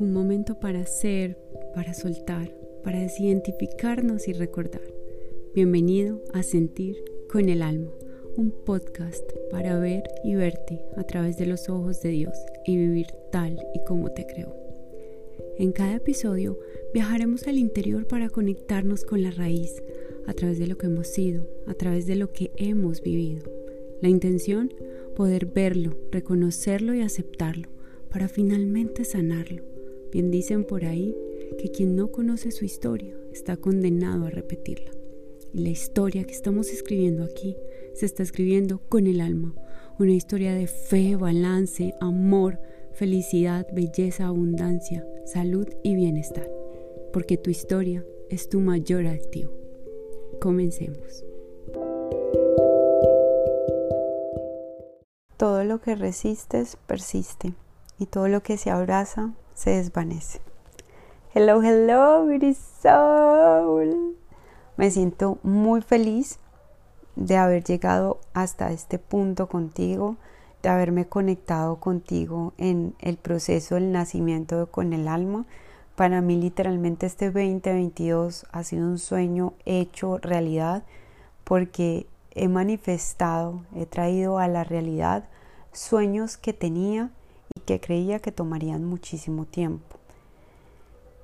un momento para ser, para soltar, para desidentificarnos y recordar. Bienvenido a Sentir con el Alma, un podcast para ver y verte a través de los ojos de Dios y vivir tal y como te creo. En cada episodio viajaremos al interior para conectarnos con la raíz, a través de lo que hemos sido, a través de lo que hemos vivido. La intención, poder verlo, reconocerlo y aceptarlo, para finalmente sanarlo. Bien dicen por ahí que quien no conoce su historia está condenado a repetirla. Y la historia que estamos escribiendo aquí se está escribiendo con el alma, una historia de fe, balance, amor, felicidad, belleza, abundancia, salud y bienestar, porque tu historia es tu mayor activo. Comencemos. Todo lo que resistes persiste y todo lo que se abraza se desvanece. Hello, hello, beauty soul. Me siento muy feliz de haber llegado hasta este punto contigo, de haberme conectado contigo en el proceso del nacimiento con el alma. Para mí literalmente este 2022 ha sido un sueño hecho realidad porque he manifestado, he traído a la realidad sueños que tenía que creía que tomarían muchísimo tiempo.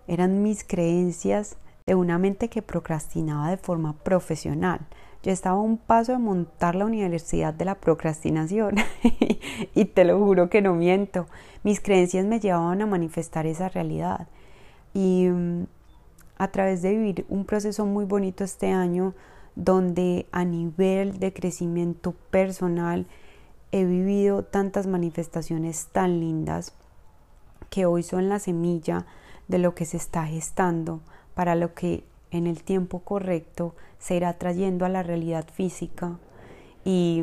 Eran mis creencias de una mente que procrastinaba de forma profesional. Yo estaba a un paso de montar la universidad de la procrastinación y te lo juro que no miento. Mis creencias me llevaban a manifestar esa realidad. Y mm, a través de vivir un proceso muy bonito este año, donde a nivel de crecimiento personal he vivido tantas manifestaciones tan lindas que hoy son la semilla de lo que se está gestando para lo que en el tiempo correcto se irá trayendo a la realidad física. Y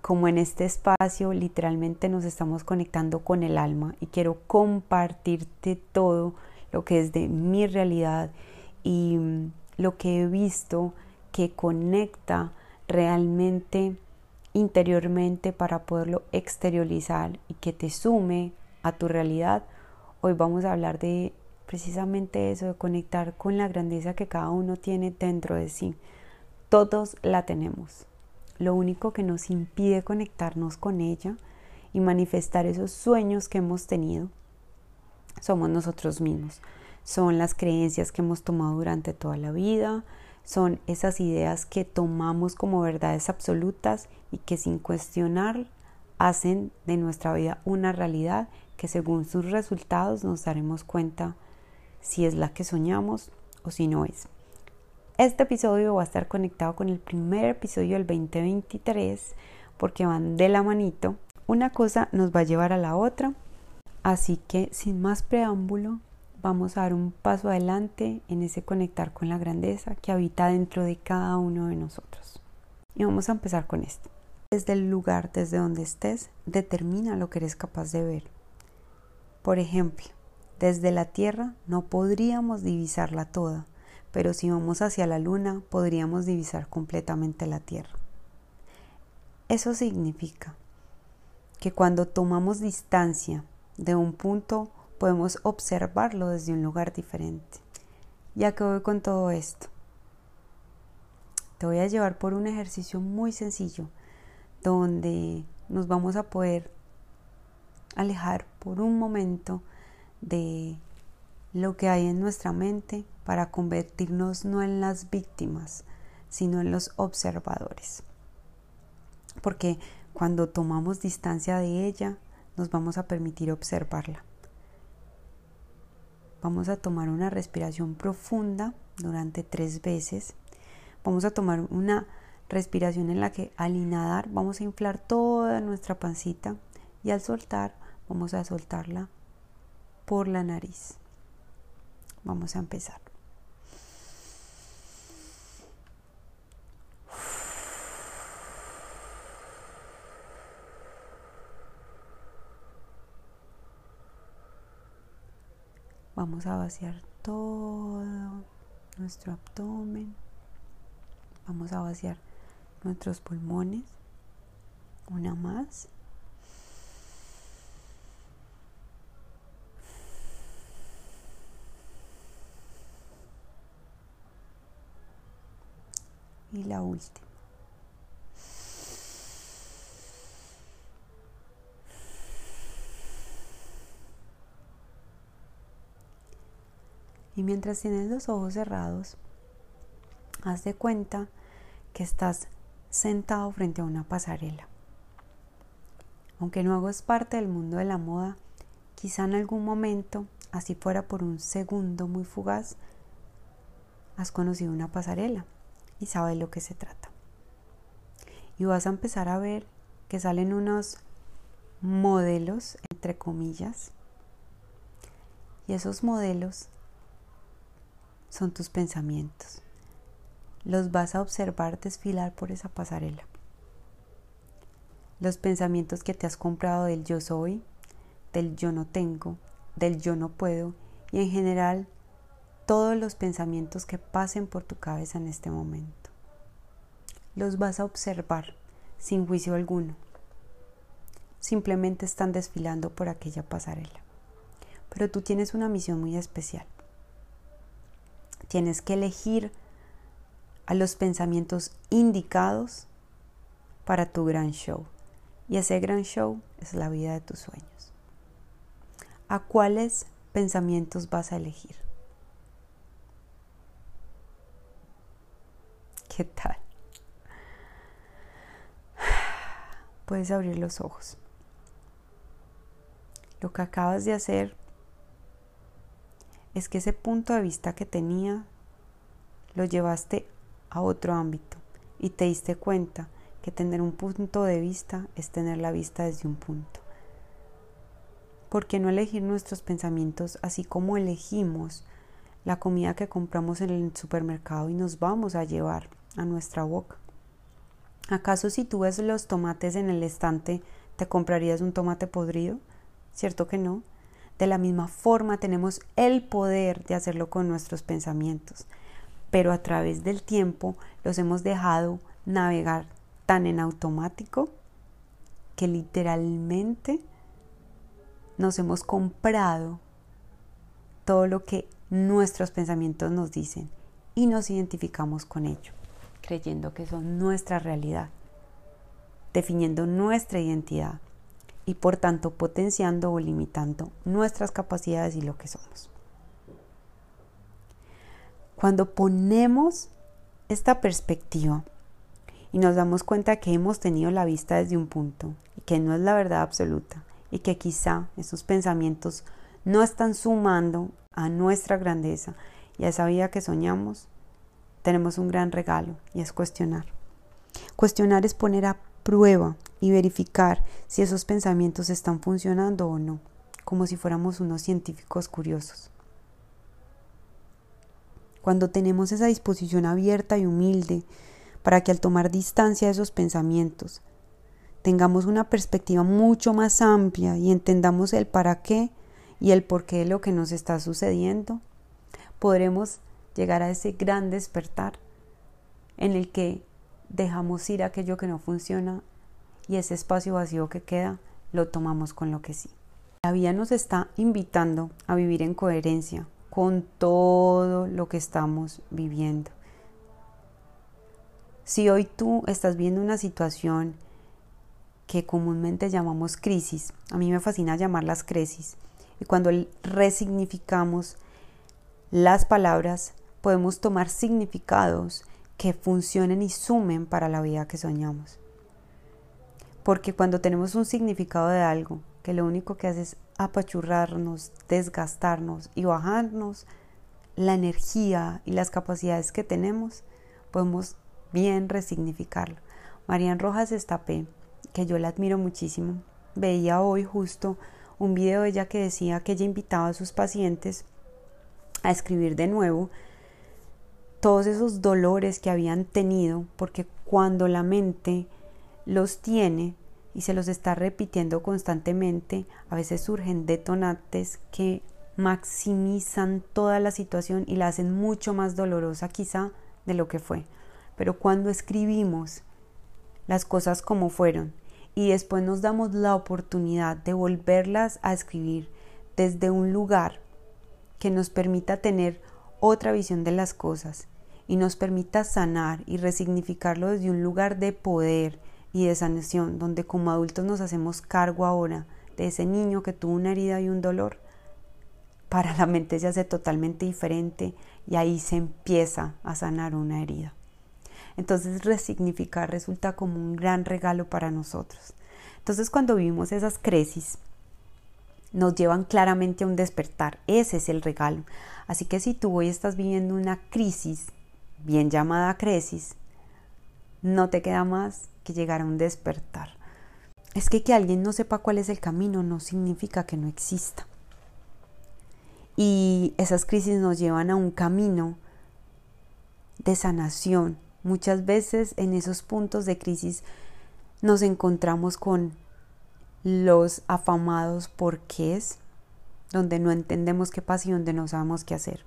como en este espacio literalmente nos estamos conectando con el alma y quiero compartirte todo lo que es de mi realidad y lo que he visto que conecta realmente interiormente para poderlo exteriorizar y que te sume a tu realidad, hoy vamos a hablar de precisamente eso, de conectar con la grandeza que cada uno tiene dentro de sí. Todos la tenemos. Lo único que nos impide conectarnos con ella y manifestar esos sueños que hemos tenido somos nosotros mismos. Son las creencias que hemos tomado durante toda la vida, son esas ideas que tomamos como verdades absolutas y que sin cuestionar hacen de nuestra vida una realidad que según sus resultados nos daremos cuenta si es la que soñamos o si no es. Este episodio va a estar conectado con el primer episodio del 2023 porque van de la manito. Una cosa nos va a llevar a la otra. Así que sin más preámbulo, vamos a dar un paso adelante en ese conectar con la grandeza que habita dentro de cada uno de nosotros. Y vamos a empezar con esto. Desde el lugar desde donde estés, determina lo que eres capaz de ver. Por ejemplo, desde la Tierra no podríamos divisarla toda, pero si vamos hacia la Luna podríamos divisar completamente la Tierra. Eso significa que cuando tomamos distancia de un punto podemos observarlo desde un lugar diferente. Ya que voy con todo esto, te voy a llevar por un ejercicio muy sencillo donde nos vamos a poder alejar por un momento de lo que hay en nuestra mente para convertirnos no en las víctimas, sino en los observadores. Porque cuando tomamos distancia de ella, nos vamos a permitir observarla. Vamos a tomar una respiración profunda durante tres veces. Vamos a tomar una respiración en la que al inhalar vamos a inflar toda nuestra pancita y al soltar vamos a soltarla por la nariz. Vamos a empezar. Vamos a vaciar todo nuestro abdomen. Vamos a vaciar nuestros pulmones. Una más. Y la última. Y mientras tienes los ojos cerrados, haz de cuenta que estás sentado frente a una pasarela. Aunque no hagas parte del mundo de la moda, quizá en algún momento, así fuera por un segundo muy fugaz, has conocido una pasarela y sabes lo que se trata. Y vas a empezar a ver que salen unos modelos, entre comillas, y esos modelos son tus pensamientos. Los vas a observar desfilar por esa pasarela. Los pensamientos que te has comprado del yo soy, del yo no tengo, del yo no puedo y en general todos los pensamientos que pasen por tu cabeza en este momento. Los vas a observar sin juicio alguno. Simplemente están desfilando por aquella pasarela. Pero tú tienes una misión muy especial. Tienes que elegir a los pensamientos indicados para tu gran show. Y ese gran show es la vida de tus sueños. ¿A cuáles pensamientos vas a elegir? ¿Qué tal? Puedes abrir los ojos. Lo que acabas de hacer es que ese punto de vista que tenía lo llevaste a otro ámbito y te diste cuenta que tener un punto de vista es tener la vista desde un punto. ¿Por qué no elegir nuestros pensamientos así como elegimos la comida que compramos en el supermercado y nos vamos a llevar a nuestra boca? ¿Acaso si tú ves los tomates en el estante, te comprarías un tomate podrido? ¿Cierto que no? De la misma forma tenemos el poder de hacerlo con nuestros pensamientos, pero a través del tiempo los hemos dejado navegar tan en automático que literalmente nos hemos comprado todo lo que nuestros pensamientos nos dicen y nos identificamos con ello, creyendo que son nuestra realidad, definiendo nuestra identidad y por tanto potenciando o limitando nuestras capacidades y lo que somos. Cuando ponemos esta perspectiva y nos damos cuenta que hemos tenido la vista desde un punto y que no es la verdad absoluta y que quizá esos pensamientos no están sumando a nuestra grandeza y a esa vida que soñamos, tenemos un gran regalo y es cuestionar. Cuestionar es poner a prueba y verificar si esos pensamientos están funcionando o no, como si fuéramos unos científicos curiosos. Cuando tenemos esa disposición abierta y humilde para que al tomar distancia de esos pensamientos tengamos una perspectiva mucho más amplia y entendamos el para qué y el por qué de lo que nos está sucediendo, podremos llegar a ese gran despertar en el que dejamos ir aquello que no funciona y ese espacio vacío que queda lo tomamos con lo que sí. La vida nos está invitando a vivir en coherencia con todo lo que estamos viviendo. Si hoy tú estás viendo una situación que comúnmente llamamos crisis, a mí me fascina llamarlas crisis, y cuando resignificamos las palabras, podemos tomar significados que funcionen y sumen para la vida que soñamos. Porque cuando tenemos un significado de algo, que lo único que hace es apachurrarnos, desgastarnos y bajarnos la energía y las capacidades que tenemos, podemos bien resignificarlo. Marian Rojas Estapé, que yo la admiro muchísimo, veía hoy justo un video de ella que decía que ella invitaba a sus pacientes a escribir de nuevo todos esos dolores que habían tenido, porque cuando la mente los tiene y se los está repitiendo constantemente, a veces surgen detonantes que maximizan toda la situación y la hacen mucho más dolorosa quizá de lo que fue. Pero cuando escribimos las cosas como fueron y después nos damos la oportunidad de volverlas a escribir desde un lugar que nos permita tener otra visión de las cosas y nos permita sanar y resignificarlo desde un lugar de poder y de sanación, donde como adultos nos hacemos cargo ahora de ese niño que tuvo una herida y un dolor, para la mente se hace totalmente diferente y ahí se empieza a sanar una herida. Entonces resignificar resulta como un gran regalo para nosotros. Entonces cuando vivimos esas crisis, nos llevan claramente a un despertar. Ese es el regalo. Así que si tú hoy estás viviendo una crisis, bien llamada crisis, no te queda más que llegar a un despertar. Es que que alguien no sepa cuál es el camino no significa que no exista. Y esas crisis nos llevan a un camino de sanación. Muchas veces en esos puntos de crisis nos encontramos con los afamados porqués, donde no entendemos qué pasa y donde no sabemos qué hacer.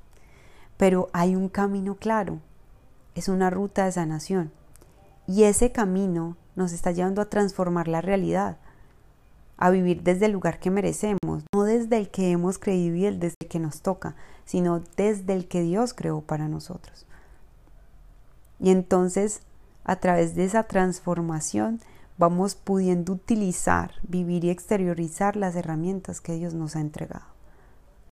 Pero hay un camino claro, es una ruta de sanación. Y ese camino nos está llevando a transformar la realidad, a vivir desde el lugar que merecemos, no desde el que hemos creído y el desde el que nos toca, sino desde el que Dios creó para nosotros. Y entonces, a través de esa transformación, vamos pudiendo utilizar, vivir y exteriorizar las herramientas que Dios nos ha entregado.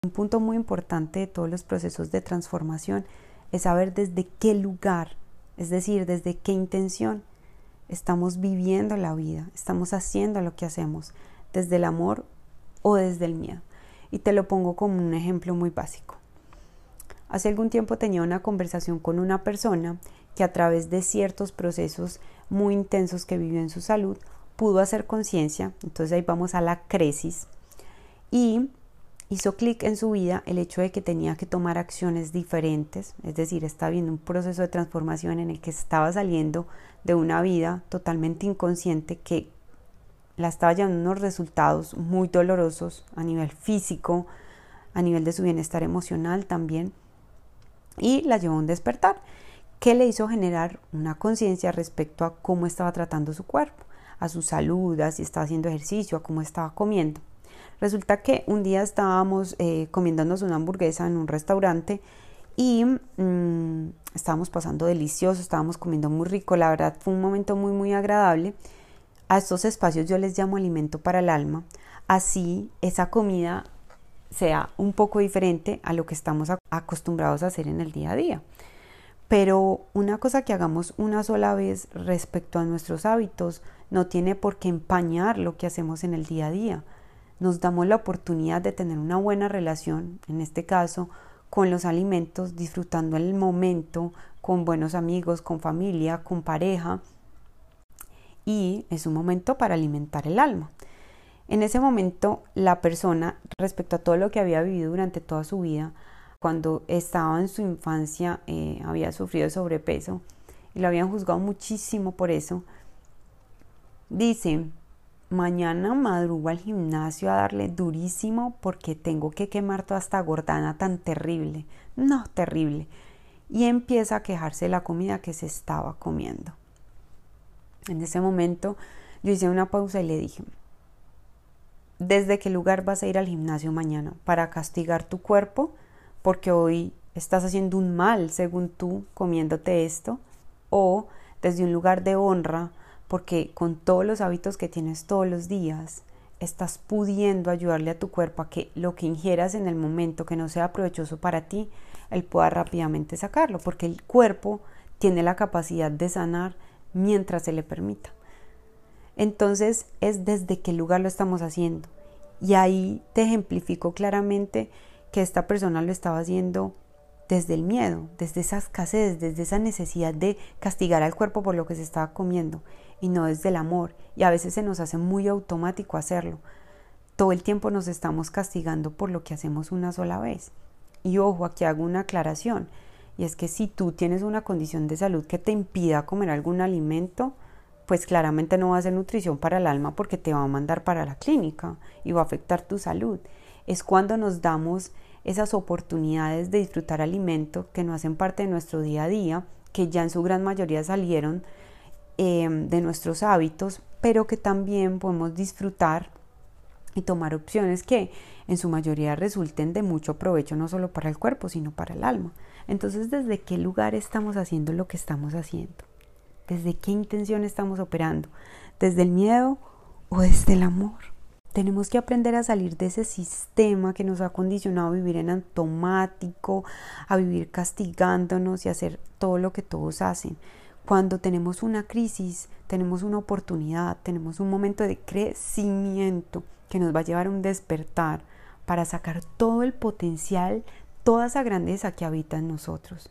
Un punto muy importante de todos los procesos de transformación es saber desde qué lugar, es decir, desde qué intención estamos viviendo la vida, estamos haciendo lo que hacemos, desde el amor o desde el miedo. Y te lo pongo como un ejemplo muy básico. Hace algún tiempo tenía una conversación con una persona que a través de ciertos procesos muy intensos que vivió en su salud pudo hacer conciencia, entonces ahí vamos a la crisis, y hizo clic en su vida el hecho de que tenía que tomar acciones diferentes, es decir, estaba viendo un proceso de transformación en el que estaba saliendo de una vida totalmente inconsciente que la estaba llevando unos resultados muy dolorosos a nivel físico, a nivel de su bienestar emocional también, y la llevó a un despertar que le hizo generar una conciencia respecto a cómo estaba tratando su cuerpo, a su salud, a si estaba haciendo ejercicio, a cómo estaba comiendo. Resulta que un día estábamos eh, comiéndonos una hamburguesa en un restaurante y mm, estábamos pasando delicioso, estábamos comiendo muy rico, la verdad fue un momento muy muy agradable. A estos espacios yo les llamo alimento para el alma, así esa comida sea un poco diferente a lo que estamos acostumbrados a hacer en el día a día. Pero una cosa que hagamos una sola vez respecto a nuestros hábitos no tiene por qué empañar lo que hacemos en el día a día nos damos la oportunidad de tener una buena relación, en este caso, con los alimentos, disfrutando el momento, con buenos amigos, con familia, con pareja. Y es un momento para alimentar el alma. En ese momento, la persona, respecto a todo lo que había vivido durante toda su vida, cuando estaba en su infancia, eh, había sufrido sobrepeso y lo habían juzgado muchísimo por eso, dice, Mañana madrugo al gimnasio a darle durísimo porque tengo que quemar toda esta gordana tan terrible. No, terrible. Y empieza a quejarse de la comida que se estaba comiendo. En ese momento yo hice una pausa y le dije, ¿desde qué lugar vas a ir al gimnasio mañana? ¿Para castigar tu cuerpo? Porque hoy estás haciendo un mal, según tú, comiéndote esto. ¿O desde un lugar de honra? Porque con todos los hábitos que tienes todos los días, estás pudiendo ayudarle a tu cuerpo a que lo que ingieras en el momento que no sea provechoso para ti, él pueda rápidamente sacarlo, porque el cuerpo tiene la capacidad de sanar mientras se le permita. Entonces es desde qué lugar lo estamos haciendo. Y ahí te ejemplifico claramente que esta persona lo estaba haciendo desde el miedo, desde esa escasez, desde esa necesidad de castigar al cuerpo por lo que se estaba comiendo y no desde el amor. Y a veces se nos hace muy automático hacerlo. Todo el tiempo nos estamos castigando por lo que hacemos una sola vez. Y ojo, aquí hago una aclaración. Y es que si tú tienes una condición de salud que te impida comer algún alimento, pues claramente no va a ser nutrición para el alma porque te va a mandar para la clínica y va a afectar tu salud. Es cuando nos damos esas oportunidades de disfrutar alimento que no hacen parte de nuestro día a día, que ya en su gran mayoría salieron Em, de nuestros hábitos, pero que también podemos disfrutar y tomar opciones que en su mayoría resulten de mucho provecho no solo para el cuerpo, sino para el alma. Entonces, ¿desde qué lugar estamos haciendo lo que estamos haciendo? ¿Desde qué intención estamos operando? ¿Desde el miedo o desde el amor? Tenemos que aprender a salir de ese sistema que nos ha condicionado a vivir en automático, a vivir castigándonos y hacer todo lo que todos hacen. Cuando tenemos una crisis, tenemos una oportunidad, tenemos un momento de crecimiento que nos va a llevar a un despertar para sacar todo el potencial, toda esa grandeza que habita en nosotros.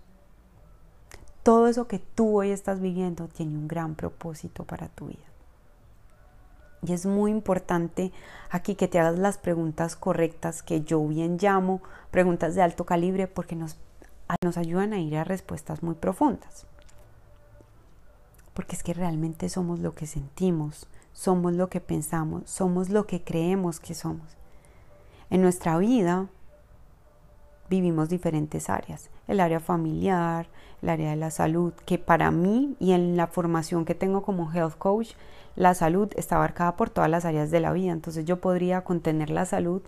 Todo eso que tú hoy estás viviendo tiene un gran propósito para tu vida. Y es muy importante aquí que te hagas las preguntas correctas que yo bien llamo preguntas de alto calibre porque nos, nos ayudan a ir a respuestas muy profundas. Porque es que realmente somos lo que sentimos, somos lo que pensamos, somos lo que creemos que somos. En nuestra vida vivimos diferentes áreas, el área familiar, el área de la salud, que para mí y en la formación que tengo como health coach, la salud está abarcada por todas las áreas de la vida, entonces yo podría contener la salud,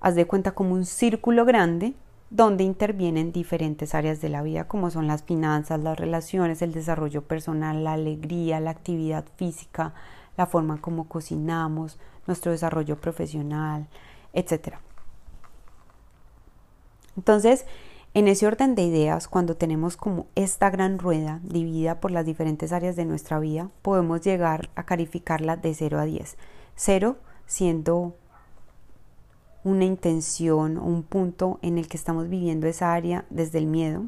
haz de cuenta como un círculo grande donde intervienen diferentes áreas de la vida como son las finanzas, las relaciones, el desarrollo personal, la alegría, la actividad física, la forma como cocinamos, nuestro desarrollo profesional, etc. Entonces, en ese orden de ideas, cuando tenemos como esta gran rueda dividida por las diferentes áreas de nuestra vida, podemos llegar a calificarla de 0 a 10. 0 siendo una intención o un punto en el que estamos viviendo esa área desde el miedo,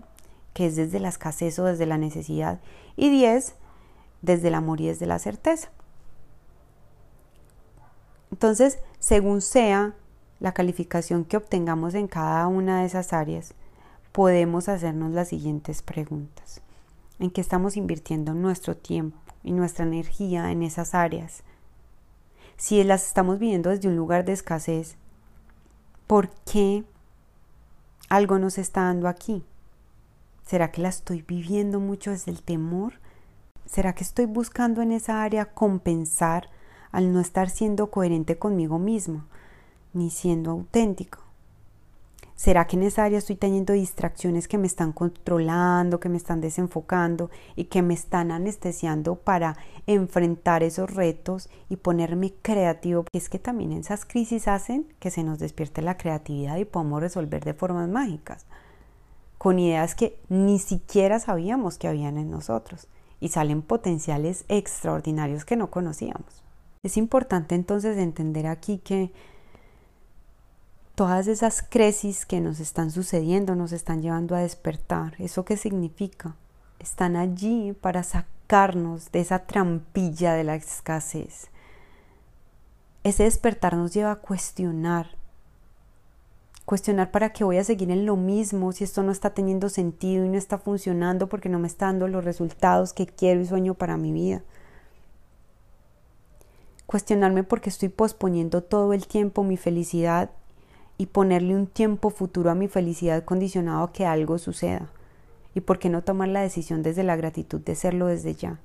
que es desde la escasez o desde la necesidad, y 10 desde el amor y desde la certeza. Entonces, según sea la calificación que obtengamos en cada una de esas áreas, podemos hacernos las siguientes preguntas. ¿En qué estamos invirtiendo nuestro tiempo y nuestra energía en esas áreas? Si las estamos viviendo desde un lugar de escasez, ¿por qué algo nos está dando aquí? ¿Será que la estoy viviendo mucho desde el temor? ¿Será que estoy buscando en esa área compensar al no estar siendo coherente conmigo mismo, ni siendo auténtico. ¿Será que en esa área estoy teniendo distracciones que me están controlando, que me están desenfocando y que me están anestesiando para enfrentar esos retos y ponerme creativo? Es que también esas crisis hacen que se nos despierte la creatividad y podamos resolver de formas mágicas, con ideas que ni siquiera sabíamos que habían en nosotros y salen potenciales extraordinarios que no conocíamos. Es importante entonces entender aquí que todas esas crisis que nos están sucediendo nos están llevando a despertar. ¿Eso qué significa? Están allí para sacarnos de esa trampilla de la escasez. Ese despertar nos lleva a cuestionar. Cuestionar para qué voy a seguir en lo mismo si esto no está teniendo sentido y no está funcionando porque no me está dando los resultados que quiero y sueño para mi vida cuestionarme porque estoy posponiendo todo el tiempo mi felicidad y ponerle un tiempo futuro a mi felicidad condicionado a que algo suceda. ¿Y por qué no tomar la decisión desde la gratitud de serlo desde ya?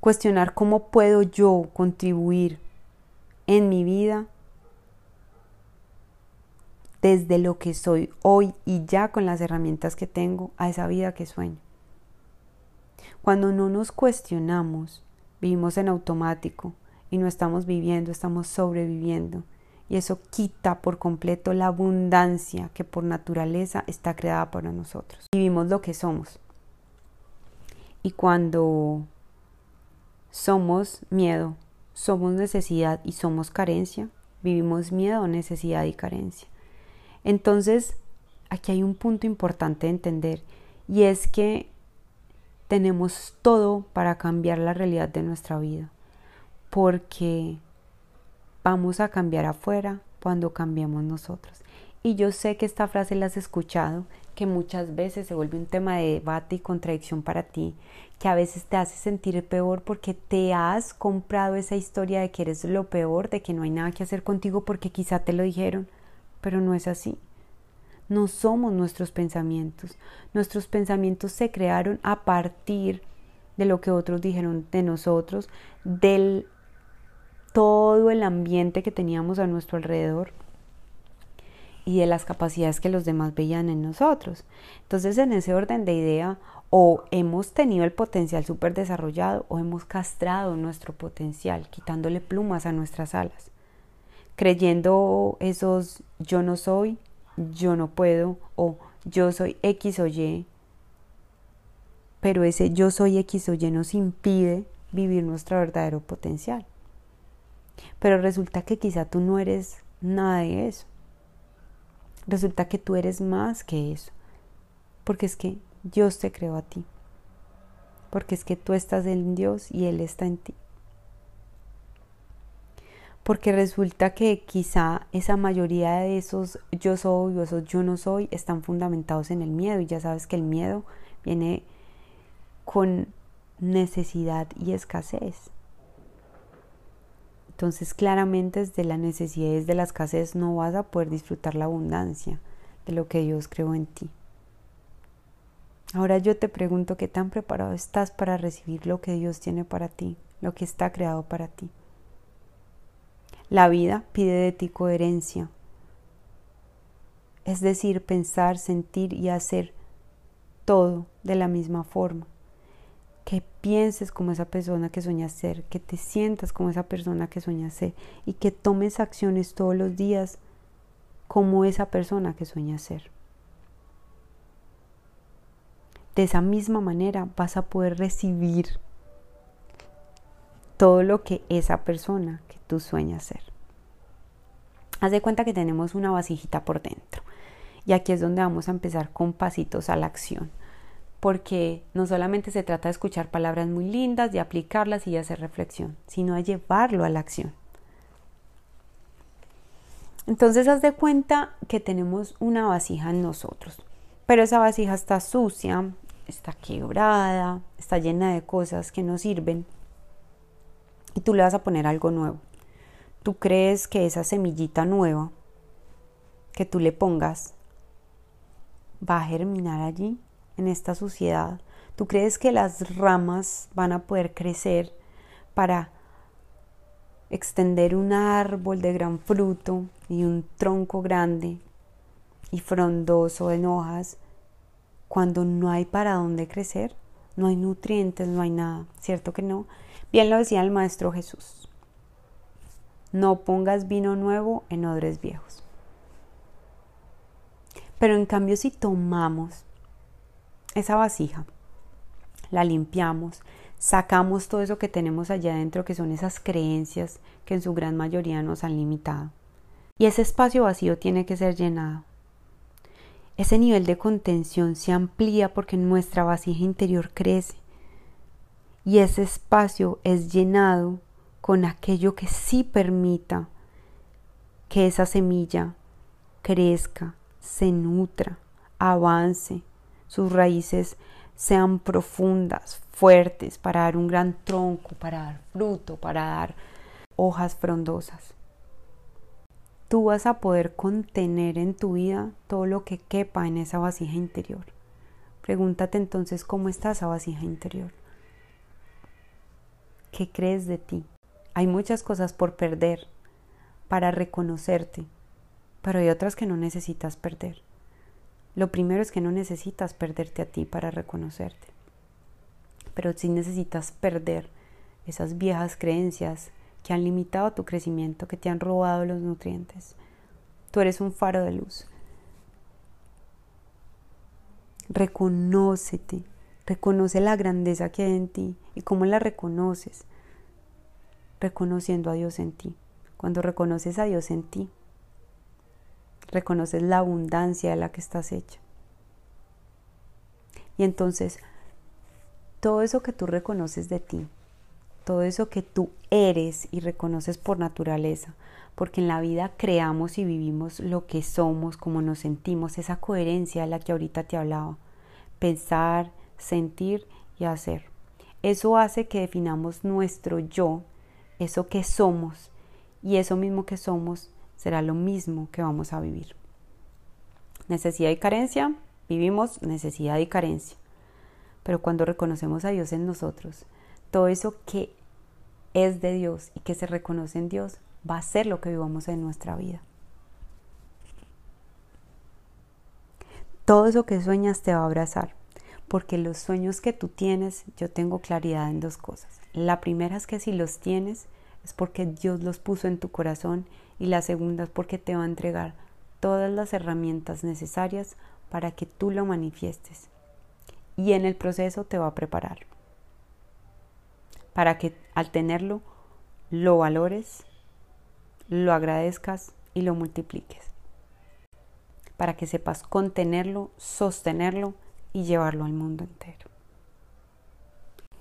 Cuestionar cómo puedo yo contribuir en mi vida desde lo que soy hoy y ya con las herramientas que tengo a esa vida que sueño. Cuando no nos cuestionamos, vivimos en automático y no estamos viviendo, estamos sobreviviendo. Y eso quita por completo la abundancia que por naturaleza está creada para nosotros. Vivimos lo que somos. Y cuando somos miedo, somos necesidad y somos carencia, vivimos miedo, necesidad y carencia. Entonces, aquí hay un punto importante de entender y es que tenemos todo para cambiar la realidad de nuestra vida, porque vamos a cambiar afuera cuando cambiemos nosotros. Y yo sé que esta frase la has escuchado, que muchas veces se vuelve un tema de debate y contradicción para ti, que a veces te hace sentir peor porque te has comprado esa historia de que eres lo peor, de que no hay nada que hacer contigo porque quizá te lo dijeron, pero no es así. No somos nuestros pensamientos. Nuestros pensamientos se crearon a partir de lo que otros dijeron de nosotros, del todo el ambiente que teníamos a nuestro alrededor. y de las capacidades que los demás veían en nosotros. Entonces, en ese orden de idea, o hemos tenido el potencial súper desarrollado o hemos castrado nuestro potencial, quitándole plumas a nuestras alas, creyendo esos yo no soy, yo no puedo o yo soy X o Y, pero ese yo soy X o Y nos impide vivir nuestro verdadero potencial. Pero resulta que quizá tú no eres nada de eso. Resulta que tú eres más que eso. Porque es que Dios te creó a ti. Porque es que tú estás en Dios y Él está en ti. Porque resulta que quizá esa mayoría de esos yo soy o esos yo no soy están fundamentados en el miedo. Y ya sabes que el miedo viene con necesidad y escasez. Entonces claramente desde la necesidad y desde la escasez no vas a poder disfrutar la abundancia de lo que Dios creó en ti. Ahora yo te pregunto qué tan preparado estás para recibir lo que Dios tiene para ti, lo que está creado para ti. La vida pide de ti coherencia, es decir, pensar, sentir y hacer todo de la misma forma. Que pienses como esa persona que sueñas ser, que te sientas como esa persona que sueñas ser y que tomes acciones todos los días como esa persona que sueñas ser. De esa misma manera vas a poder recibir todo lo que esa persona que tú sueñas ser. Haz de cuenta que tenemos una vasijita por dentro. Y aquí es donde vamos a empezar con pasitos a la acción. Porque no solamente se trata de escuchar palabras muy lindas, de aplicarlas y hacer reflexión, sino de llevarlo a la acción. Entonces haz de cuenta que tenemos una vasija en nosotros, pero esa vasija está sucia, está quebrada, está llena de cosas que no sirven y tú le vas a poner algo nuevo. Tú crees que esa semillita nueva que tú le pongas va a germinar allí, en esta suciedad. Tú crees que las ramas van a poder crecer para extender un árbol de gran fruto y un tronco grande y frondoso en hojas cuando no hay para dónde crecer, no hay nutrientes, no hay nada, ¿cierto que no? Bien lo decía el Maestro Jesús. No pongas vino nuevo en odres viejos. Pero en cambio si tomamos esa vasija, la limpiamos, sacamos todo eso que tenemos allá adentro, que son esas creencias que en su gran mayoría nos han limitado. Y ese espacio vacío tiene que ser llenado ese nivel de contención se amplía porque nuestra vasija interior crece y ese espacio es llenado con aquello que sí permita que esa semilla crezca, se nutra, avance, sus raíces sean profundas, fuertes, para dar un gran tronco, para dar fruto, para dar hojas frondosas tú vas a poder contener en tu vida todo lo que quepa en esa vasija interior. Pregúntate entonces cómo está esa vasija interior. ¿Qué crees de ti? Hay muchas cosas por perder para reconocerte, pero hay otras que no necesitas perder. Lo primero es que no necesitas perderte a ti para reconocerte, pero sí necesitas perder esas viejas creencias que han limitado tu crecimiento, que te han robado los nutrientes. Tú eres un faro de luz. Reconócete, reconoce la grandeza que hay en ti y cómo la reconoces. Reconociendo a Dios en ti. Cuando reconoces a Dios en ti, reconoces la abundancia de la que estás hecha. Y entonces, todo eso que tú reconoces de ti, todo eso que tú eres y reconoces por naturaleza, porque en la vida creamos y vivimos lo que somos, como nos sentimos, esa coherencia de la que ahorita te hablaba, pensar, sentir y hacer. Eso hace que definamos nuestro yo, eso que somos, y eso mismo que somos será lo mismo que vamos a vivir. Necesidad y carencia, vivimos necesidad y carencia. Pero cuando reconocemos a Dios en nosotros, todo eso que es de Dios y que se reconoce en Dios va a ser lo que vivamos en nuestra vida. todo eso que sueñas te va a abrazar. Porque los sueños que tú tienes, yo tengo claridad en dos cosas. La primera es que si los tienes, es porque Dios los puso en tu corazón y la segunda es porque te va a entregar todas las herramientas necesarias para que tú lo manifiestes. Y en el proceso te va a preparar para que al tenerlo lo valores, lo agradezcas y lo multipliques. Para que sepas contenerlo, sostenerlo y llevarlo al mundo entero.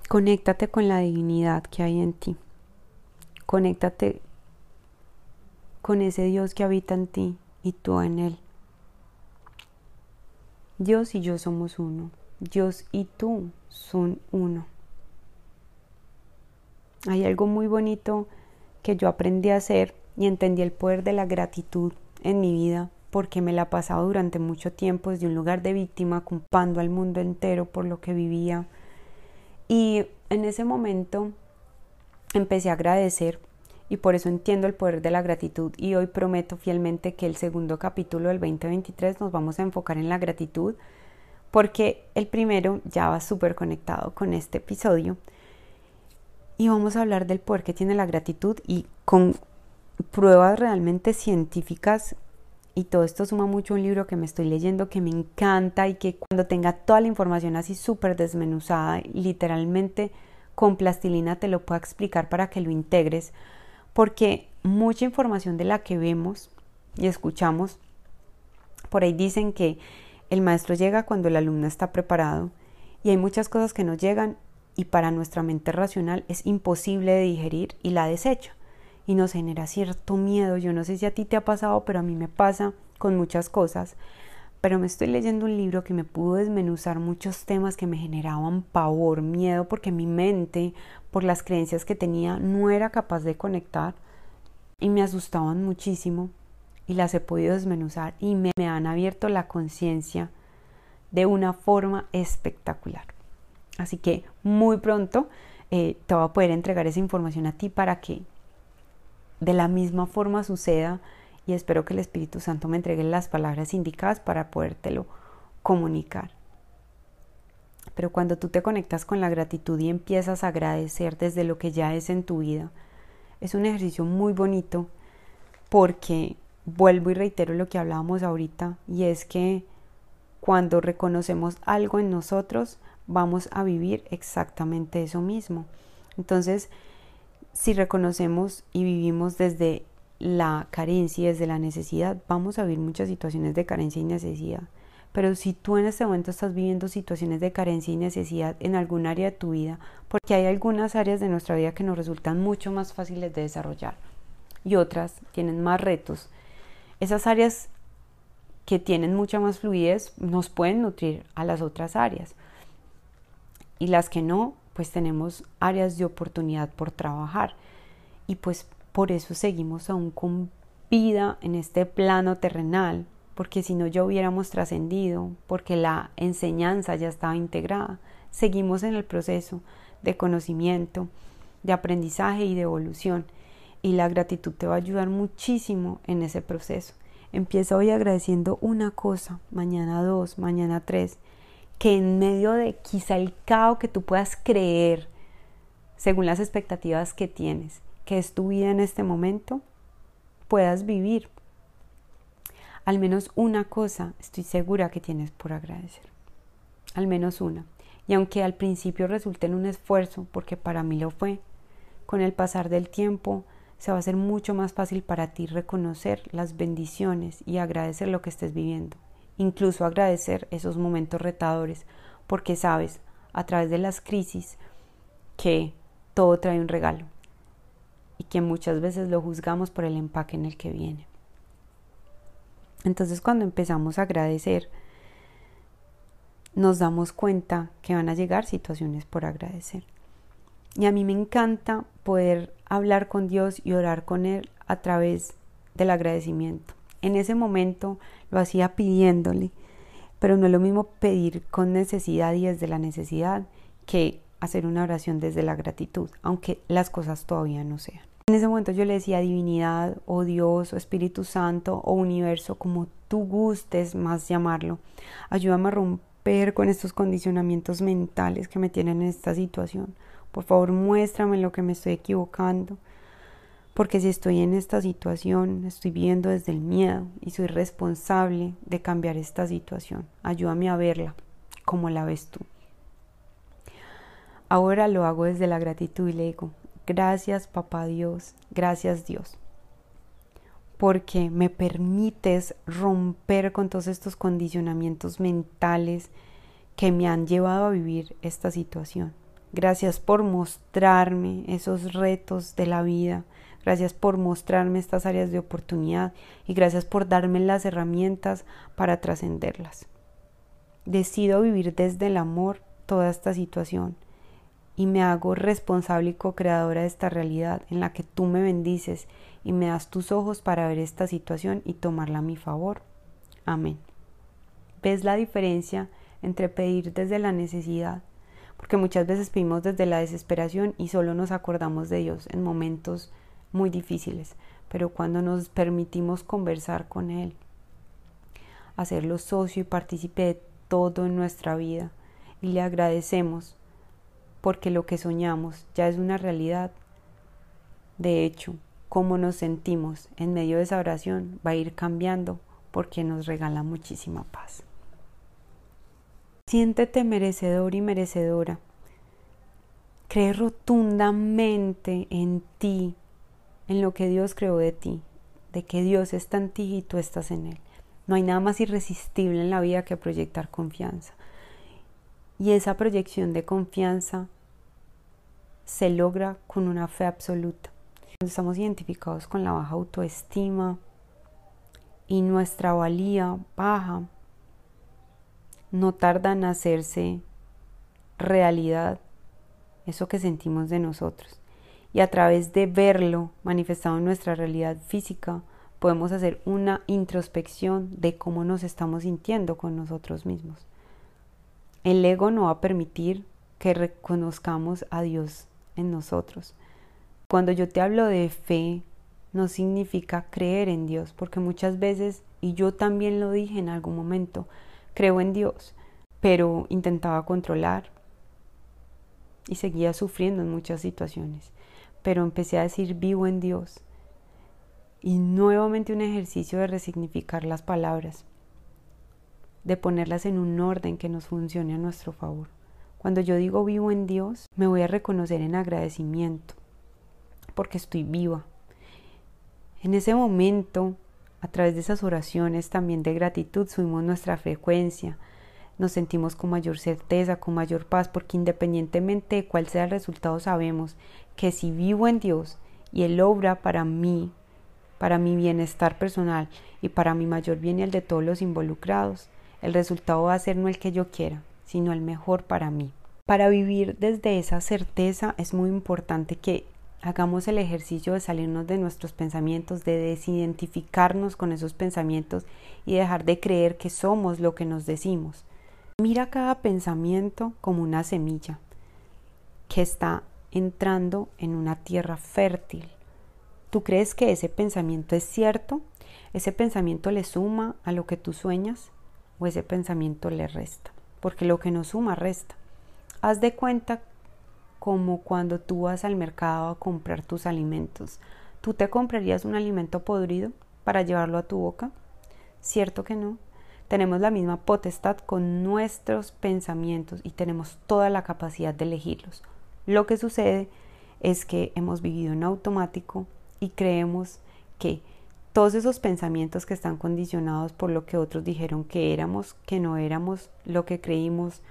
Conéctate con la divinidad que hay en ti. Conéctate con ese Dios que habita en ti y tú en Él. Dios y yo somos uno. Dios y tú son uno. Hay algo muy bonito que yo aprendí a hacer y entendí el poder de la gratitud en mi vida porque me la pasaba durante mucho tiempo desde un lugar de víctima culpando al mundo entero por lo que vivía. Y en ese momento empecé a agradecer y por eso entiendo el poder de la gratitud y hoy prometo fielmente que el segundo capítulo del 2023 nos vamos a enfocar en la gratitud porque el primero ya va súper conectado con este episodio y vamos a hablar del poder que tiene la gratitud y con pruebas realmente científicas y todo esto suma mucho un libro que me estoy leyendo que me encanta y que cuando tenga toda la información así súper desmenuzada, literalmente con plastilina te lo pueda explicar para que lo integres, porque mucha información de la que vemos y escuchamos, por ahí dicen que el maestro llega cuando el alumno está preparado y hay muchas cosas que no llegan y para nuestra mente racional es imposible de digerir y la desecha y nos genera cierto miedo. Yo no sé si a ti te ha pasado, pero a mí me pasa con muchas cosas. Pero me estoy leyendo un libro que me pudo desmenuzar muchos temas que me generaban pavor, miedo, porque mi mente, por las creencias que tenía, no era capaz de conectar y me asustaban muchísimo y las he podido desmenuzar y me, me han abierto la conciencia de una forma espectacular. Así que muy pronto eh, te voy a poder entregar esa información a ti para que de la misma forma suceda y espero que el Espíritu Santo me entregue las palabras indicadas para podértelo comunicar. Pero cuando tú te conectas con la gratitud y empiezas a agradecer desde lo que ya es en tu vida, es un ejercicio muy bonito porque vuelvo y reitero lo que hablábamos ahorita y es que cuando reconocemos algo en nosotros, vamos a vivir exactamente eso mismo. Entonces, si reconocemos y vivimos desde la carencia y desde la necesidad, vamos a vivir muchas situaciones de carencia y necesidad. Pero si tú en este momento estás viviendo situaciones de carencia y necesidad en algún área de tu vida, porque hay algunas áreas de nuestra vida que nos resultan mucho más fáciles de desarrollar y otras tienen más retos, esas áreas que tienen mucha más fluidez nos pueden nutrir a las otras áreas y las que no, pues tenemos áreas de oportunidad por trabajar. Y pues por eso seguimos aún con vida en este plano terrenal, porque si no ya hubiéramos trascendido, porque la enseñanza ya estaba integrada. Seguimos en el proceso de conocimiento, de aprendizaje y de evolución. Y la gratitud te va a ayudar muchísimo en ese proceso. Empieza hoy agradeciendo una cosa, mañana dos, mañana tres, que en medio de quizá el caos que tú puedas creer, según las expectativas que tienes, que es tu vida en este momento, puedas vivir. Al menos una cosa estoy segura que tienes por agradecer. Al menos una. Y aunque al principio resulte en un esfuerzo, porque para mí lo fue, con el pasar del tiempo se va a hacer mucho más fácil para ti reconocer las bendiciones y agradecer lo que estés viviendo incluso agradecer esos momentos retadores, porque sabes a través de las crisis que todo trae un regalo y que muchas veces lo juzgamos por el empaque en el que viene. Entonces cuando empezamos a agradecer, nos damos cuenta que van a llegar situaciones por agradecer. Y a mí me encanta poder hablar con Dios y orar con Él a través del agradecimiento. En ese momento lo hacía pidiéndole, pero no es lo mismo pedir con necesidad y desde la necesidad que hacer una oración desde la gratitud, aunque las cosas todavía no sean. En ese momento yo le decía divinidad o Dios o Espíritu Santo o universo, como tú gustes más llamarlo. Ayúdame a romper con estos condicionamientos mentales que me tienen en esta situación. Por favor, muéstrame lo que me estoy equivocando. Porque si estoy en esta situación, estoy viviendo desde el miedo y soy responsable de cambiar esta situación. Ayúdame a verla como la ves tú. Ahora lo hago desde la gratitud y le digo, gracias papá Dios, gracias Dios, porque me permites romper con todos estos condicionamientos mentales que me han llevado a vivir esta situación. Gracias por mostrarme esos retos de la vida. Gracias por mostrarme estas áreas de oportunidad y gracias por darme las herramientas para trascenderlas. Decido vivir desde el amor toda esta situación y me hago responsable y co-creadora de esta realidad en la que tú me bendices y me das tus ojos para ver esta situación y tomarla a mi favor. Amén. ¿Ves la diferencia entre pedir desde la necesidad? Porque muchas veces pedimos desde la desesperación y solo nos acordamos de Dios en momentos muy difíciles, pero cuando nos permitimos conversar con Él, hacerlo socio y partícipe de todo en nuestra vida y le agradecemos porque lo que soñamos ya es una realidad. De hecho, cómo nos sentimos en medio de esa oración va a ir cambiando porque nos regala muchísima paz. Siéntete merecedor y merecedora. Cree rotundamente en ti, en lo que Dios creó de ti, de que Dios está en ti y tú estás en Él. No hay nada más irresistible en la vida que proyectar confianza. Y esa proyección de confianza se logra con una fe absoluta. Cuando estamos identificados con la baja autoestima y nuestra valía baja, no tarda en hacerse realidad eso que sentimos de nosotros. Y a través de verlo manifestado en nuestra realidad física, podemos hacer una introspección de cómo nos estamos sintiendo con nosotros mismos. El ego no va a permitir que reconozcamos a Dios en nosotros. Cuando yo te hablo de fe, no significa creer en Dios, porque muchas veces, y yo también lo dije en algún momento, creo en Dios, pero intentaba controlar y seguía sufriendo en muchas situaciones. Pero empecé a decir vivo en Dios. Y nuevamente un ejercicio de resignificar las palabras de ponerlas en un orden que nos funcione a nuestro favor. Cuando yo digo vivo en Dios, me voy a reconocer en agradecimiento, porque estoy viva. En ese momento, a través de esas oraciones también de gratitud, subimos nuestra frecuencia, nos sentimos con mayor certeza, con mayor paz, porque independientemente de cuál sea el resultado, sabemos que si vivo en Dios y Él obra para mí, para mi bienestar personal y para mi mayor bien y el de todos los involucrados, el resultado va a ser no el que yo quiera, sino el mejor para mí. Para vivir desde esa certeza es muy importante que hagamos el ejercicio de salirnos de nuestros pensamientos, de desidentificarnos con esos pensamientos y dejar de creer que somos lo que nos decimos. Mira cada pensamiento como una semilla que está entrando en una tierra fértil. ¿Tú crees que ese pensamiento es cierto? ¿Ese pensamiento le suma a lo que tú sueñas? o ese pensamiento le resta, porque lo que no suma resta. Haz de cuenta como cuando tú vas al mercado a comprar tus alimentos. ¿Tú te comprarías un alimento podrido para llevarlo a tu boca? ¿Cierto que no? Tenemos la misma potestad con nuestros pensamientos y tenemos toda la capacidad de elegirlos. Lo que sucede es que hemos vivido en automático y creemos que todos esos pensamientos que están condicionados por lo que otros dijeron que éramos, que no éramos, lo que creímos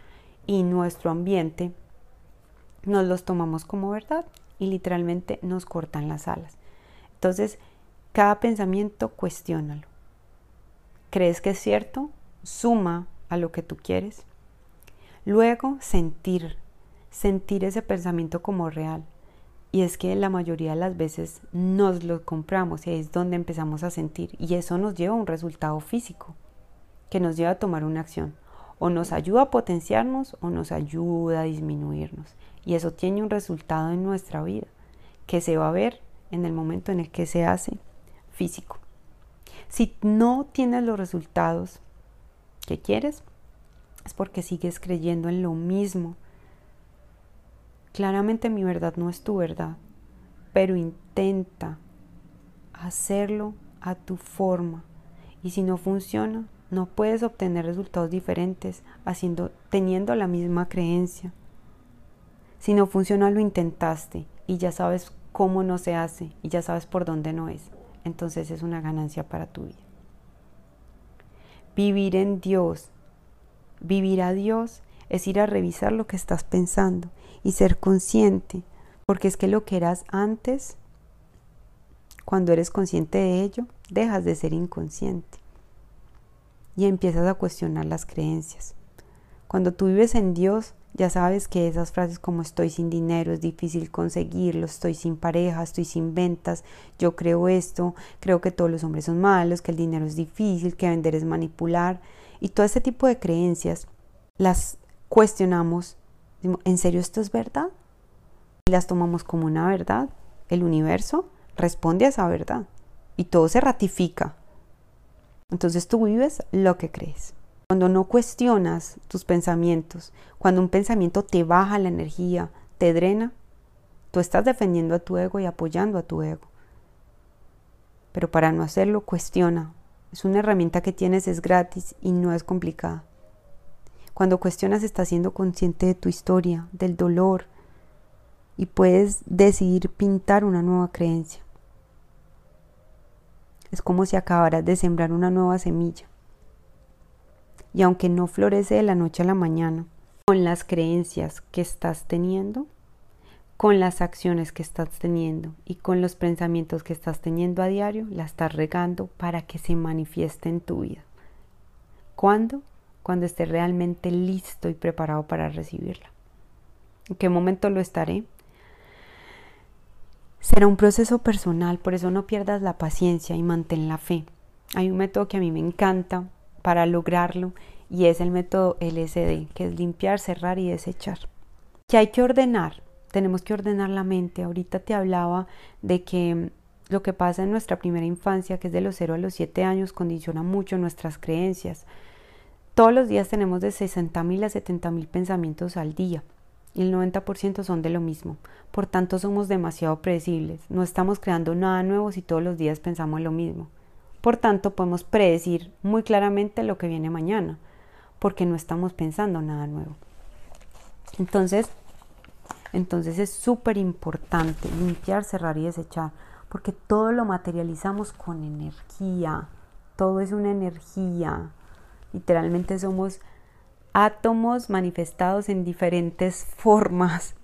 y nuestro ambiente, nos los tomamos como verdad y literalmente nos cortan las alas. Entonces, cada pensamiento cuestiónalo. ¿Crees que es cierto? Suma a lo que tú quieres. Luego, sentir, sentir ese pensamiento como real. Y es que la mayoría de las veces nos lo compramos y es donde empezamos a sentir. Y eso nos lleva a un resultado físico, que nos lleva a tomar una acción. O nos ayuda a potenciarnos o nos ayuda a disminuirnos. Y eso tiene un resultado en nuestra vida, que se va a ver en el momento en el que se hace físico. Si no tienes los resultados que quieres, es porque sigues creyendo en lo mismo. Claramente mi verdad no es tu verdad, pero intenta hacerlo a tu forma. Y si no funciona, no puedes obtener resultados diferentes haciendo, teniendo la misma creencia. Si no funciona, lo intentaste y ya sabes cómo no se hace y ya sabes por dónde no es. Entonces es una ganancia para tu vida. Vivir en Dios, vivir a Dios es ir a revisar lo que estás pensando y ser consciente, porque es que lo que eras antes, cuando eres consciente de ello, dejas de ser inconsciente y empiezas a cuestionar las creencias. Cuando tú vives en Dios, ya sabes que esas frases como estoy sin dinero, es difícil conseguirlo, estoy sin pareja, estoy sin ventas, yo creo esto, creo que todos los hombres son malos, que el dinero es difícil, que vender es manipular. Y todo ese tipo de creencias las cuestionamos. ¿En serio esto es verdad? Y las tomamos como una verdad. El universo responde a esa verdad y todo se ratifica. Entonces tú vives lo que crees. Cuando no cuestionas tus pensamientos, cuando un pensamiento te baja la energía, te drena, tú estás defendiendo a tu ego y apoyando a tu ego. Pero para no hacerlo, cuestiona. Es una herramienta que tienes, es gratis y no es complicada. Cuando cuestionas, estás siendo consciente de tu historia, del dolor, y puedes decidir pintar una nueva creencia. Es como si acabaras de sembrar una nueva semilla y aunque no florece de la noche a la mañana, con las creencias que estás teniendo, con las acciones que estás teniendo y con los pensamientos que estás teniendo a diario, la estás regando para que se manifieste en tu vida. ¿Cuándo? Cuando estés realmente listo y preparado para recibirla. ¿En qué momento lo estaré? Será un proceso personal, por eso no pierdas la paciencia y mantén la fe. Hay un método que a mí me encanta, para lograrlo y es el método LSD, que es limpiar, cerrar y desechar. ¿Qué hay que ordenar? Tenemos que ordenar la mente. Ahorita te hablaba de que lo que pasa en nuestra primera infancia, que es de los 0 a los 7 años, condiciona mucho nuestras creencias. Todos los días tenemos de 60 mil a 70 mil pensamientos al día y el 90% son de lo mismo. Por tanto, somos demasiado predecibles. No estamos creando nada nuevo si todos los días pensamos lo mismo. Por tanto, podemos predecir muy claramente lo que viene mañana, porque no estamos pensando nada nuevo. Entonces, entonces es súper importante limpiar, cerrar y desechar, porque todo lo materializamos con energía. Todo es una energía. Literalmente somos átomos manifestados en diferentes formas.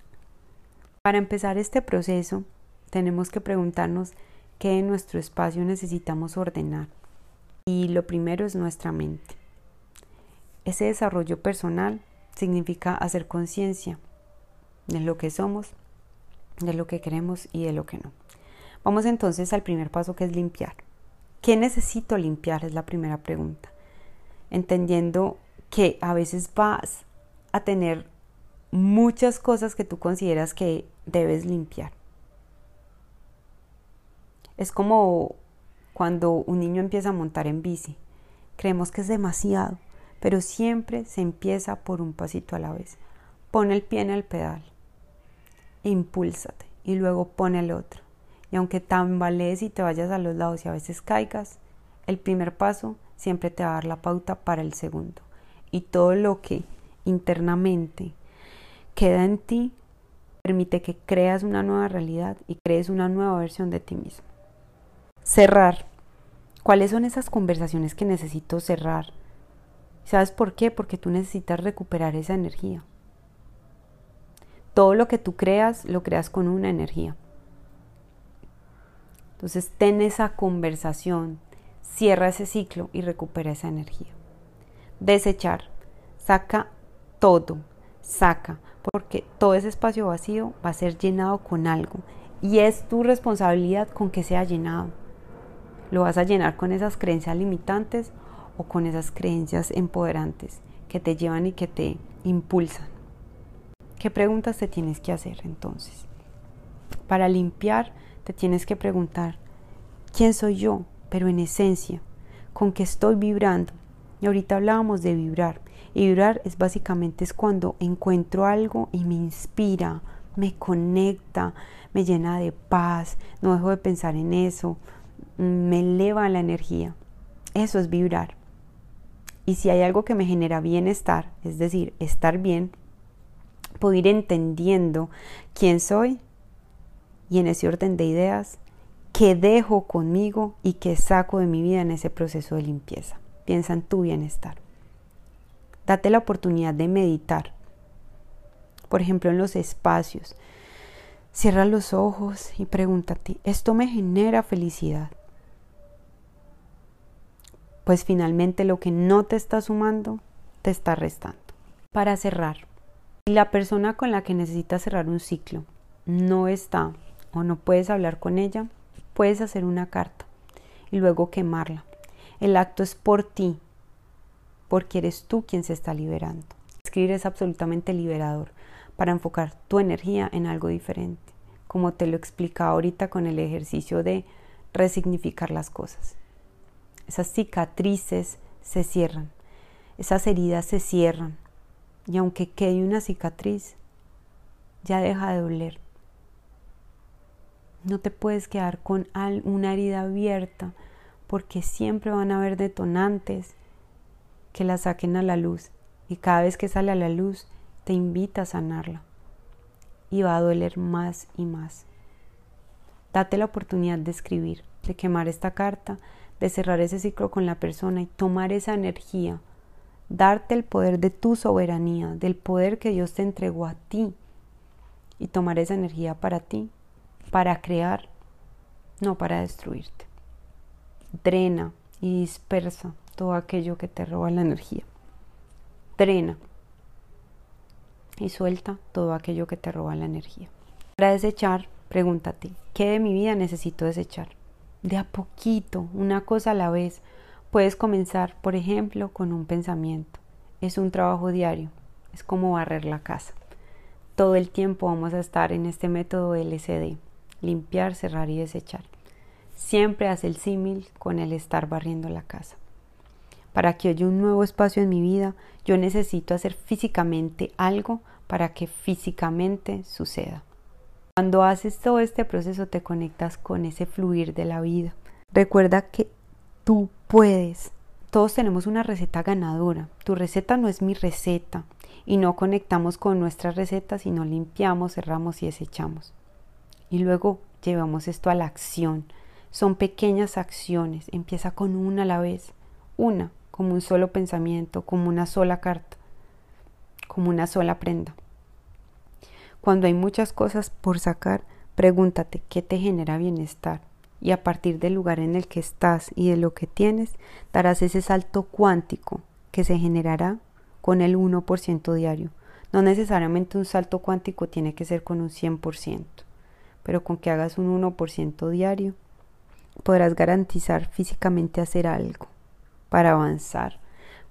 Para empezar este proceso, tenemos que preguntarnos que en nuestro espacio necesitamos ordenar. Y lo primero es nuestra mente. Ese desarrollo personal significa hacer conciencia de lo que somos, de lo que queremos y de lo que no. Vamos entonces al primer paso que es limpiar. ¿Qué necesito limpiar? Es la primera pregunta. Entendiendo que a veces vas a tener muchas cosas que tú consideras que debes limpiar. Es como cuando un niño empieza a montar en bici. Creemos que es demasiado, pero siempre se empieza por un pasito a la vez. Pon el pie en el pedal, impúlsate y luego pon el otro. Y aunque tambalees y te vayas a los lados y a veces caigas, el primer paso siempre te va a dar la pauta para el segundo. Y todo lo que internamente queda en ti permite que creas una nueva realidad y crees una nueva versión de ti mismo. Cerrar. ¿Cuáles son esas conversaciones que necesito cerrar? ¿Sabes por qué? Porque tú necesitas recuperar esa energía. Todo lo que tú creas, lo creas con una energía. Entonces, ten esa conversación, cierra ese ciclo y recupera esa energía. Desechar. Saca todo. Saca. Porque todo ese espacio vacío va a ser llenado con algo. Y es tu responsabilidad con que sea llenado. Lo vas a llenar con esas creencias limitantes o con esas creencias empoderantes que te llevan y que te impulsan. ¿Qué preguntas te tienes que hacer entonces? Para limpiar te tienes que preguntar, ¿quién soy yo? Pero en esencia, ¿con qué estoy vibrando? Y ahorita hablábamos de vibrar. Y vibrar es básicamente es cuando encuentro algo y me inspira, me conecta, me llena de paz, no dejo de pensar en eso, me eleva la energía. Eso es vibrar. Y si hay algo que me genera bienestar, es decir, estar bien, puedo ir entendiendo quién soy y en ese orden de ideas, qué dejo conmigo y qué saco de mi vida en ese proceso de limpieza. Piensa en tu bienestar. Date la oportunidad de meditar. Por ejemplo, en los espacios. Cierra los ojos y pregúntate, ¿esto me genera felicidad? Pues finalmente lo que no te está sumando, te está restando. Para cerrar, si la persona con la que necesitas cerrar un ciclo no está o no puedes hablar con ella, puedes hacer una carta y luego quemarla. El acto es por ti, porque eres tú quien se está liberando. Escribir es absolutamente liberador para enfocar tu energía en algo diferente, como te lo explicaba ahorita con el ejercicio de resignificar las cosas. Esas cicatrices se cierran, esas heridas se cierran, y aunque quede una cicatriz, ya deja de doler. No te puedes quedar con una herida abierta porque siempre van a haber detonantes que la saquen a la luz. Y cada vez que sale a la luz te invita a sanarla. Y va a doler más y más. Date la oportunidad de escribir, de quemar esta carta, de cerrar ese ciclo con la persona y tomar esa energía, darte el poder de tu soberanía, del poder que Dios te entregó a ti. Y tomar esa energía para ti, para crear, no para destruirte. Drena y dispersa todo aquello que te roba la energía. Drena y suelta todo aquello que te roba la energía. Para desechar, pregúntate, ¿qué de mi vida necesito desechar? De a poquito, una cosa a la vez. Puedes comenzar, por ejemplo, con un pensamiento. Es un trabajo diario, es como barrer la casa. Todo el tiempo vamos a estar en este método LCD, limpiar, cerrar y desechar. Siempre hace el símil con el estar barriendo la casa. Para que haya un nuevo espacio en mi vida, yo necesito hacer físicamente algo para que físicamente suceda. Cuando haces todo este proceso te conectas con ese fluir de la vida. Recuerda que tú puedes. Todos tenemos una receta ganadora. Tu receta no es mi receta. Y no conectamos con nuestra receta, sino limpiamos, cerramos y desechamos. Y luego llevamos esto a la acción. Son pequeñas acciones. Empieza con una a la vez. Una como un solo pensamiento, como una sola carta, como una sola prenda. Cuando hay muchas cosas por sacar, pregúntate qué te genera bienestar y a partir del lugar en el que estás y de lo que tienes, darás ese salto cuántico que se generará con el 1% diario. No necesariamente un salto cuántico tiene que ser con un 100%, pero con que hagas un 1% diario, podrás garantizar físicamente hacer algo para avanzar.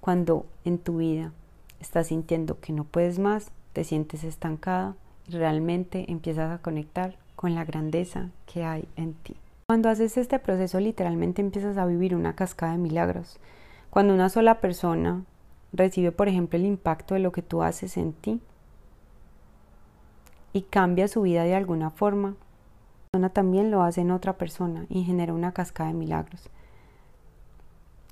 Cuando en tu vida estás sintiendo que no puedes más, te sientes estancada y realmente empiezas a conectar con la grandeza que hay en ti. Cuando haces este proceso literalmente empiezas a vivir una cascada de milagros. Cuando una sola persona recibe, por ejemplo, el impacto de lo que tú haces en ti y cambia su vida de alguna forma, persona también lo hace en otra persona y genera una cascada de milagros.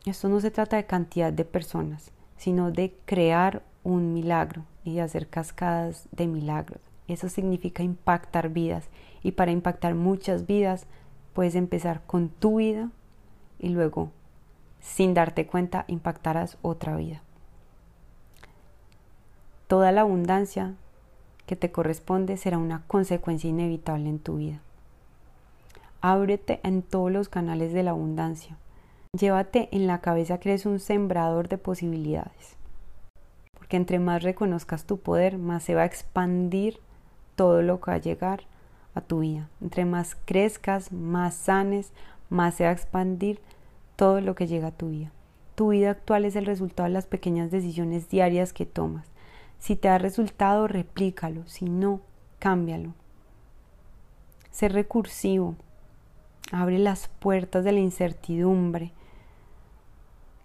Esto no se trata de cantidad de personas, sino de crear un milagro y de hacer cascadas de milagros. Eso significa impactar vidas y para impactar muchas vidas puedes empezar con tu vida y luego, sin darte cuenta, impactarás otra vida. Toda la abundancia que te corresponde será una consecuencia inevitable en tu vida. Ábrete en todos los canales de la abundancia Llévate en la cabeza que eres un sembrador de posibilidades. Porque entre más reconozcas tu poder, más se va a expandir todo lo que va a llegar a tu vida. Entre más crezcas, más sanes, más se va a expandir todo lo que llega a tu vida. Tu vida actual es el resultado de las pequeñas decisiones diarias que tomas. Si te ha resultado, replícalo. Si no, cámbialo. Ser recursivo. Abre las puertas de la incertidumbre.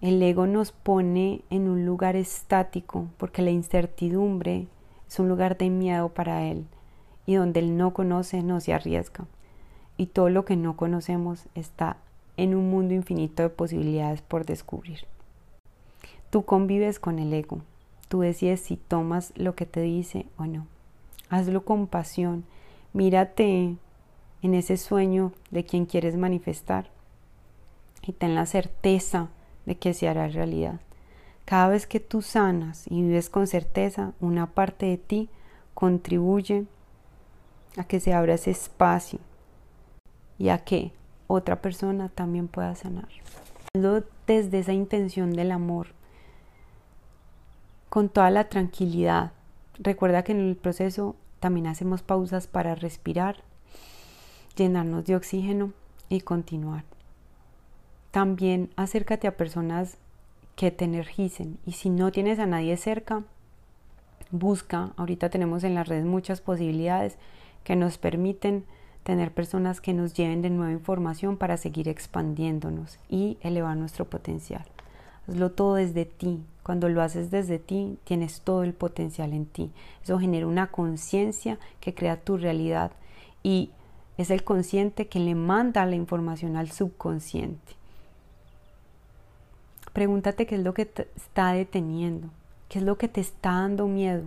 El ego nos pone en un lugar estático porque la incertidumbre es un lugar de miedo para él y donde él no conoce no se arriesga. Y todo lo que no conocemos está en un mundo infinito de posibilidades por descubrir. Tú convives con el ego, tú decides si tomas lo que te dice o no. Hazlo con pasión, mírate en ese sueño de quien quieres manifestar y ten la certeza de que se hará realidad. Cada vez que tú sanas y vives con certeza, una parte de ti contribuye a que se abra ese espacio y a que otra persona también pueda sanar. Desde esa intención del amor, con toda la tranquilidad. Recuerda que en el proceso también hacemos pausas para respirar, llenarnos de oxígeno y continuar. También acércate a personas que te energicen y si no tienes a nadie cerca, busca, ahorita tenemos en las redes muchas posibilidades que nos permiten tener personas que nos lleven de nueva información para seguir expandiéndonos y elevar nuestro potencial. Hazlo todo desde ti. Cuando lo haces desde ti, tienes todo el potencial en ti. Eso genera una conciencia que crea tu realidad y es el consciente que le manda la información al subconsciente. Pregúntate qué es lo que te está deteniendo, qué es lo que te está dando miedo,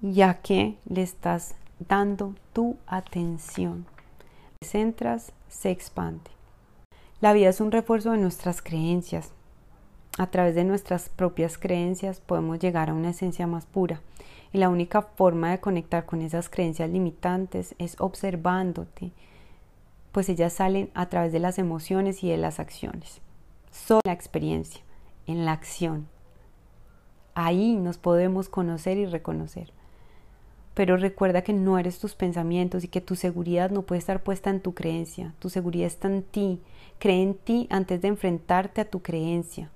ya que le estás dando tu atención. Te centras, se expande. La vida es un refuerzo de nuestras creencias. A través de nuestras propias creencias podemos llegar a una esencia más pura. Y la única forma de conectar con esas creencias limitantes es observándote, pues ellas salen a través de las emociones y de las acciones. Solo la experiencia en la acción. Ahí nos podemos conocer y reconocer. Pero recuerda que no eres tus pensamientos y que tu seguridad no puede estar puesta en tu creencia. Tu seguridad está en ti. Cree en ti antes de enfrentarte a tu creencia.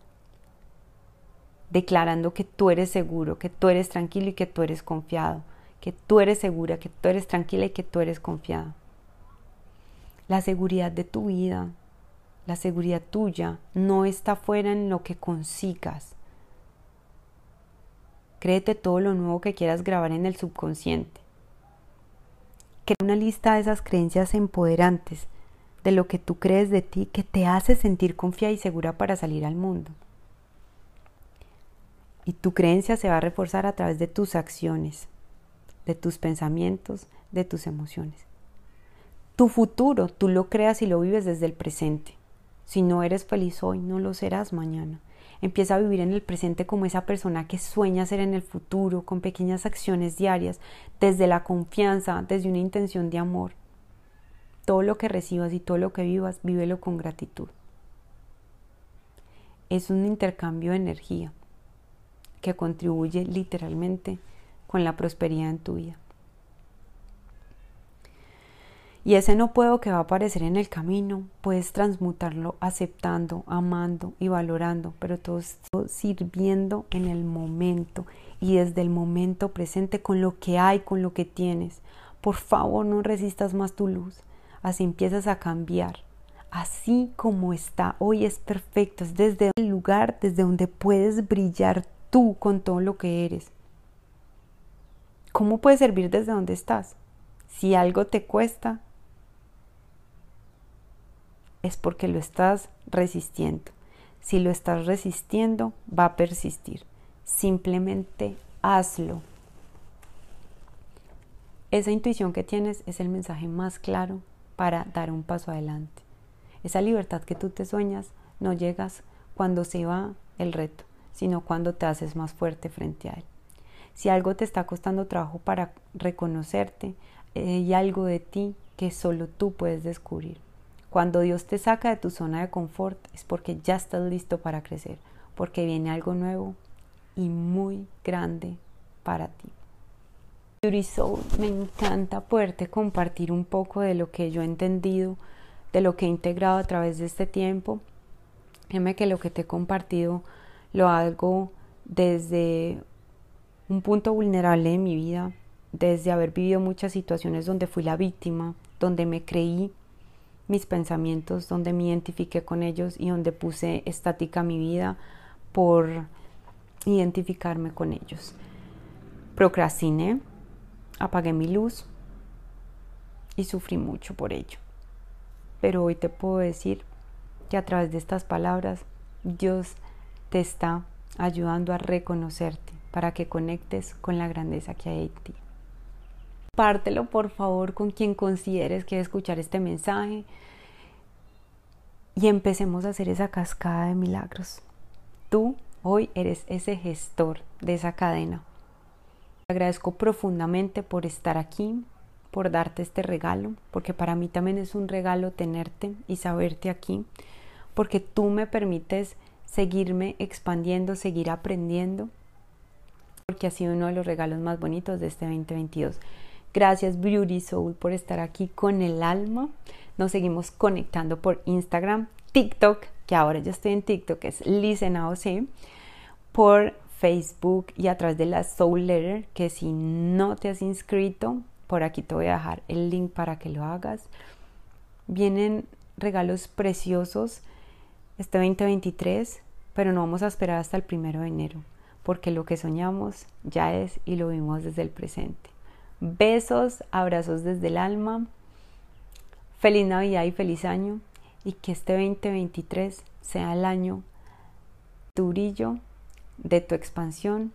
Declarando que tú eres seguro, que tú eres tranquilo y que tú eres confiado. Que tú eres segura, que tú eres tranquila y que tú eres confiado. La seguridad de tu vida, la seguridad tuya no está fuera en lo que consigas. Créete todo lo nuevo que quieras grabar en el subconsciente. Crea una lista de esas creencias empoderantes, de lo que tú crees de ti que te hace sentir confiada y segura para salir al mundo. Y tu creencia se va a reforzar a través de tus acciones, de tus pensamientos, de tus emociones. Tu futuro tú lo creas y lo vives desde el presente. Si no eres feliz hoy, no lo serás mañana. Empieza a vivir en el presente como esa persona que sueña ser en el futuro, con pequeñas acciones diarias, desde la confianza, desde una intención de amor. Todo lo que recibas y todo lo que vivas, vívelo con gratitud. Es un intercambio de energía que contribuye literalmente con la prosperidad en tu vida. Y ese no puedo que va a aparecer en el camino, puedes transmutarlo aceptando, amando y valorando, pero todo esto sirviendo en el momento y desde el momento presente con lo que hay, con lo que tienes. Por favor, no resistas más tu luz. Así empiezas a cambiar. Así como está hoy es perfecto. Es desde el lugar desde donde puedes brillar tú con todo lo que eres. ¿Cómo puedes servir desde donde estás? Si algo te cuesta, es porque lo estás resistiendo. Si lo estás resistiendo, va a persistir. Simplemente hazlo. Esa intuición que tienes es el mensaje más claro para dar un paso adelante. Esa libertad que tú te sueñas no llegas cuando se va el reto, sino cuando te haces más fuerte frente a él. Si algo te está costando trabajo para reconocerte, hay algo de ti que solo tú puedes descubrir. Cuando Dios te saca de tu zona de confort es porque ya estás listo para crecer, porque viene algo nuevo y muy grande para ti. Beauty Soul, me encanta poderte compartir un poco de lo que yo he entendido, de lo que he integrado a través de este tiempo. Dime que lo que te he compartido lo hago desde un punto vulnerable de mi vida, desde haber vivido muchas situaciones donde fui la víctima, donde me creí mis pensamientos, donde me identifiqué con ellos y donde puse estática mi vida por identificarme con ellos. Procrastiné, apagué mi luz y sufrí mucho por ello. Pero hoy te puedo decir que a través de estas palabras Dios te está ayudando a reconocerte para que conectes con la grandeza que hay en ti. Pártelo por favor con quien consideres que escuchar este mensaje y empecemos a hacer esa cascada de milagros. Tú hoy eres ese gestor de esa cadena. Te agradezco profundamente por estar aquí, por darte este regalo, porque para mí también es un regalo tenerte y saberte aquí, porque tú me permites seguirme expandiendo, seguir aprendiendo, porque ha sido uno de los regalos más bonitos de este 2022. Gracias Beauty Soul por estar aquí con el alma. Nos seguimos conectando por Instagram, TikTok, que ahora yo estoy en TikTok, es Listen AOC, por Facebook y a través de la Soul Letter, que si no te has inscrito, por aquí te voy a dejar el link para que lo hagas. Vienen regalos preciosos este 2023, pero no vamos a esperar hasta el primero de enero, porque lo que soñamos ya es y lo vimos desde el presente. Besos, abrazos desde el alma. Feliz Navidad y feliz año. Y que este 2023 sea el año tu brillo, de tu expansión,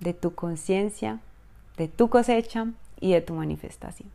de tu conciencia, de tu cosecha y de tu manifestación.